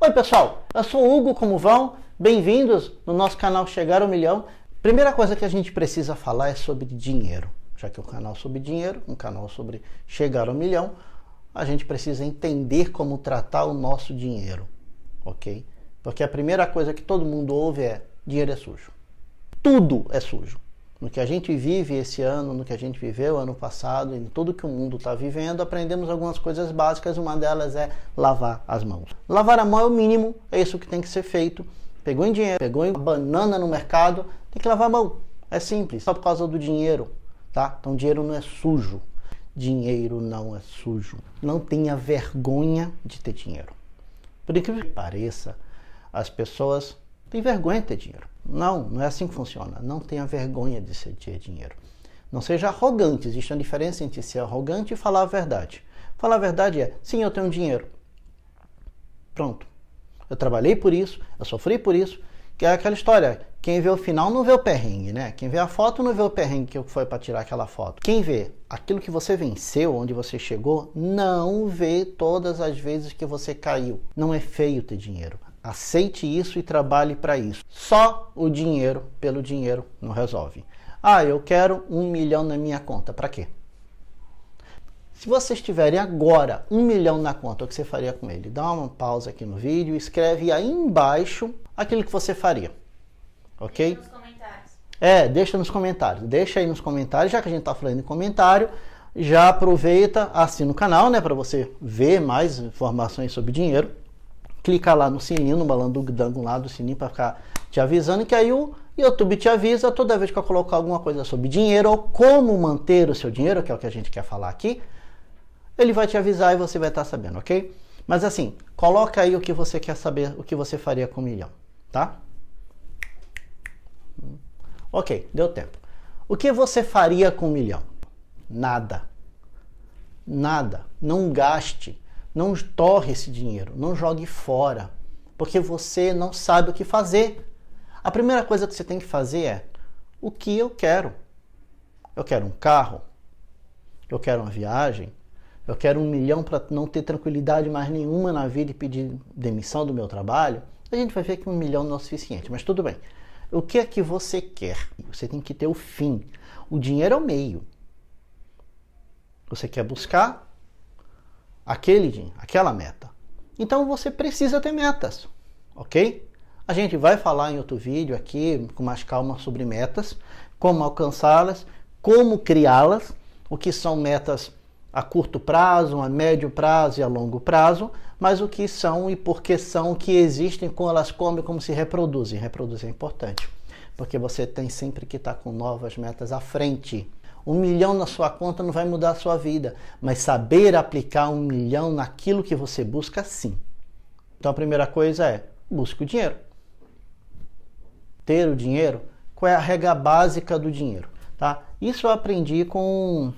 Oi pessoal, eu sou o Hugo, como vão? Bem-vindos no nosso canal Chegar ao Milhão. Primeira coisa que a gente precisa falar é sobre dinheiro. Já que é um canal sobre dinheiro, um canal sobre chegar ao milhão, a gente precisa entender como tratar o nosso dinheiro, ok? Porque a primeira coisa que todo mundo ouve é dinheiro é sujo. Tudo é sujo no que a gente vive esse ano, no que a gente viveu ano passado, em tudo que o mundo está vivendo, aprendemos algumas coisas básicas. Uma delas é lavar as mãos. Lavar a mão é o mínimo, é isso que tem que ser feito. Pegou em dinheiro, pegou em banana no mercado, tem que lavar a mão. É simples, só por causa do dinheiro, tá? Então dinheiro não é sujo. Dinheiro não é sujo. Não tenha vergonha de ter dinheiro. Por incrível que pareça, as pessoas têm vergonha de ter dinheiro. Não, não é assim que funciona. Não tenha vergonha de ter dinheiro. Não seja arrogante. Existe uma diferença entre ser arrogante e falar a verdade. Falar a verdade é: sim, eu tenho dinheiro. Pronto. Eu trabalhei por isso, eu sofri por isso. Que é aquela história: quem vê o final não vê o perrengue, né? Quem vê a foto não vê o perrengue que foi para tirar aquela foto. Quem vê aquilo que você venceu, onde você chegou, não vê todas as vezes que você caiu. Não é feio ter dinheiro. Aceite isso e trabalhe para isso. Só o dinheiro pelo dinheiro não resolve. Ah, eu quero um milhão na minha conta. Para quê? Se vocês tiverem agora um milhão na conta, o que você faria com ele? Dá uma pausa aqui no vídeo, escreve aí embaixo aquilo que você faria. Ok? Deixa nos comentários. É, deixa nos comentários. Deixa aí nos comentários, já que a gente está falando em comentário, já aproveita, assina o canal, né, para você ver mais informações sobre dinheiro clica lá no sininho, no balandudango lá do sininho para ficar te avisando que aí o YouTube te avisa toda vez que eu colocar alguma coisa sobre dinheiro ou como manter o seu dinheiro, que é o que a gente quer falar aqui, ele vai te avisar e você vai estar sabendo, ok? Mas assim, coloca aí o que você quer saber, o que você faria com um milhão, tá? Ok, deu tempo. O que você faria com um milhão? Nada. Nada. Não gaste. Não torre esse dinheiro, não jogue fora, porque você não sabe o que fazer. A primeira coisa que você tem que fazer é: o que eu quero? Eu quero um carro, eu quero uma viagem, eu quero um milhão para não ter tranquilidade mais nenhuma na vida e pedir demissão do meu trabalho. A gente vai ver que um milhão não é o suficiente, mas tudo bem. O que é que você quer? Você tem que ter o fim. O dinheiro é o meio. Você quer buscar aquele, aquela meta. Então você precisa ter metas, ok? A gente vai falar em outro vídeo aqui com mais calma sobre metas, como alcançá-las, como criá-las, o que são metas a curto prazo, a médio prazo e a longo prazo, mas o que são e por que são, que existem, como elas comem, como se reproduzem. Reproduzir é importante, porque você tem sempre que estar com novas metas à frente. Um milhão na sua conta não vai mudar a sua vida, mas saber aplicar um milhão naquilo que você busca, sim. Então a primeira coisa é busque o dinheiro. Ter o dinheiro, qual é a regra básica do dinheiro? Tá? Isso eu aprendi com.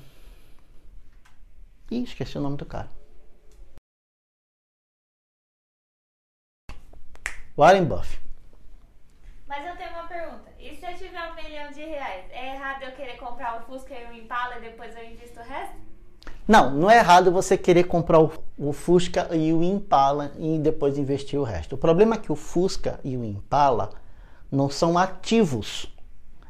Ih, esqueci o nome do cara. Warren Buffett. Mas eu tenho uma pergunta. E se eu tiver um milhão de reais, é errado eu querer comprar o Fusca e o Impala e depois eu invisto o resto? Não, não é errado você querer comprar o, o, Fusca e o Impala e depois investir o resto. O problema é que o Fusca e o Impala não são ativos,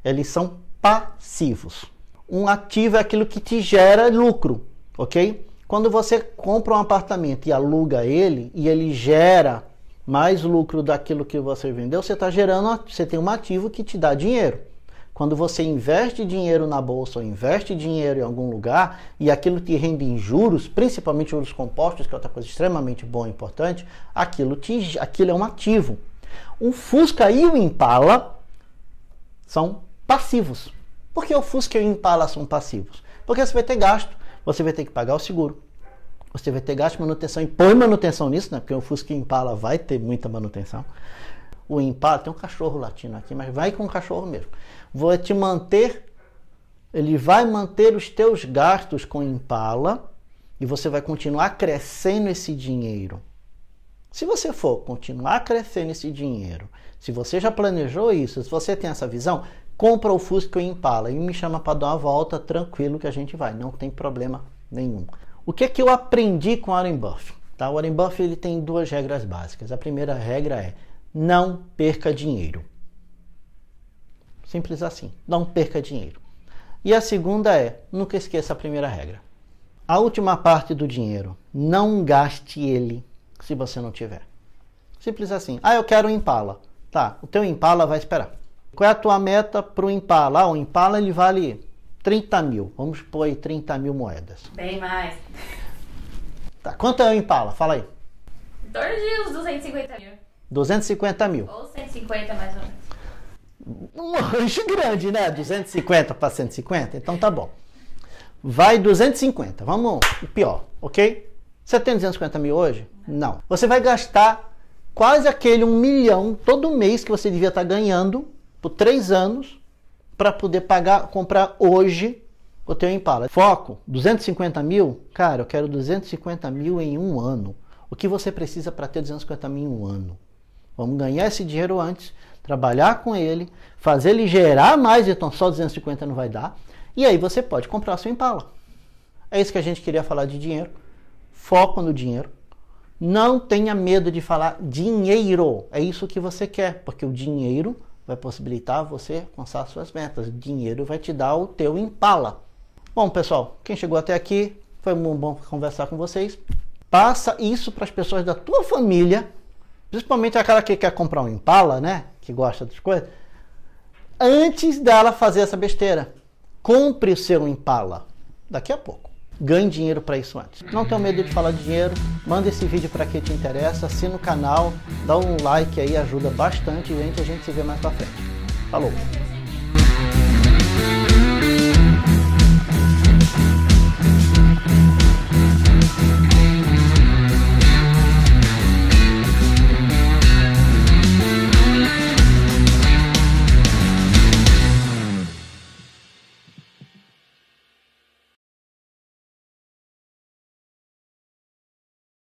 eles são passivos. Um ativo é aquilo que te gera lucro, ok? Quando você compra um apartamento e aluga ele e ele gera mais lucro daquilo que você vendeu, você está gerando, você tem um ativo que te dá dinheiro. Quando você investe dinheiro na bolsa ou investe dinheiro em algum lugar e aquilo te rende em juros, principalmente juros compostos, que é outra coisa extremamente boa e importante, aquilo, te, aquilo é um ativo. O Fusca e o Impala são passivos. Por que o Fusca e o Impala são passivos? Porque você vai ter gasto, você vai ter que pagar o seguro, você vai ter gasto de manutenção e põe manutenção nisso, né? Porque o Fusca Impala vai ter muita manutenção. O Impala tem um cachorro latino aqui, mas vai com o cachorro mesmo. Vou te manter, ele vai manter os teus gastos com Impala e você vai continuar crescendo esse dinheiro. Se você for continuar crescendo esse dinheiro, se você já planejou isso, se você tem essa visão, compra o Fusca e o Impala e me chama para dar uma volta tranquilo que a gente vai, não tem problema nenhum. O que é que eu aprendi com Warren Buffett? Tá? O Warren Buffett ele tem duas regras básicas. A primeira regra é não perca dinheiro. Simples assim. Não perca dinheiro. E a segunda é, nunca esqueça a primeira regra. A última parte do dinheiro, não gaste ele se você não tiver. Simples assim. Ah, eu quero um Impala. Tá, o teu Impala vai esperar. Qual é a tua meta para o Impala? Ah, o Impala ele vale 30 mil. Vamos pôr aí 30 mil moedas. Bem mais. Tá, quanto é o Impala? Fala aí. Em torno de uns 250 mil. 250 mil. Ou 150 mais ou menos. Um rancho grande, né? 250 para 150? Então tá bom. Vai 250. Vamos, o pior, ok? Você tem 250 mil hoje? Não. Você vai gastar quase aquele um milhão todo mês que você devia estar ganhando por três anos para poder pagar, comprar hoje o teu Impala. Foco, 250 mil? Cara, eu quero 250 mil em um ano. O que você precisa para ter 250 mil em um ano? Vamos ganhar esse dinheiro antes, trabalhar com ele, fazer ele gerar mais, então só 250 não vai dar. E aí você pode comprar seu Impala. É isso que a gente queria falar de dinheiro. Foco no dinheiro. Não tenha medo de falar dinheiro. É isso que você quer, porque o dinheiro vai possibilitar você alcançar suas metas. O dinheiro vai te dar o teu Impala. Bom, pessoal, quem chegou até aqui, foi muito bom conversar com vocês. Passa isso para as pessoas da tua família, principalmente aquela que quer comprar um Impala, né? Que gosta das coisas. Antes dela fazer essa besteira, compre o seu Impala daqui a pouco. Ganhe dinheiro para isso antes. Não tenha medo de falar de dinheiro. Manda esse vídeo para quem te interessa. Assina o canal, dá um like aí, ajuda bastante, gente. A gente se vê mais para frente. Falou!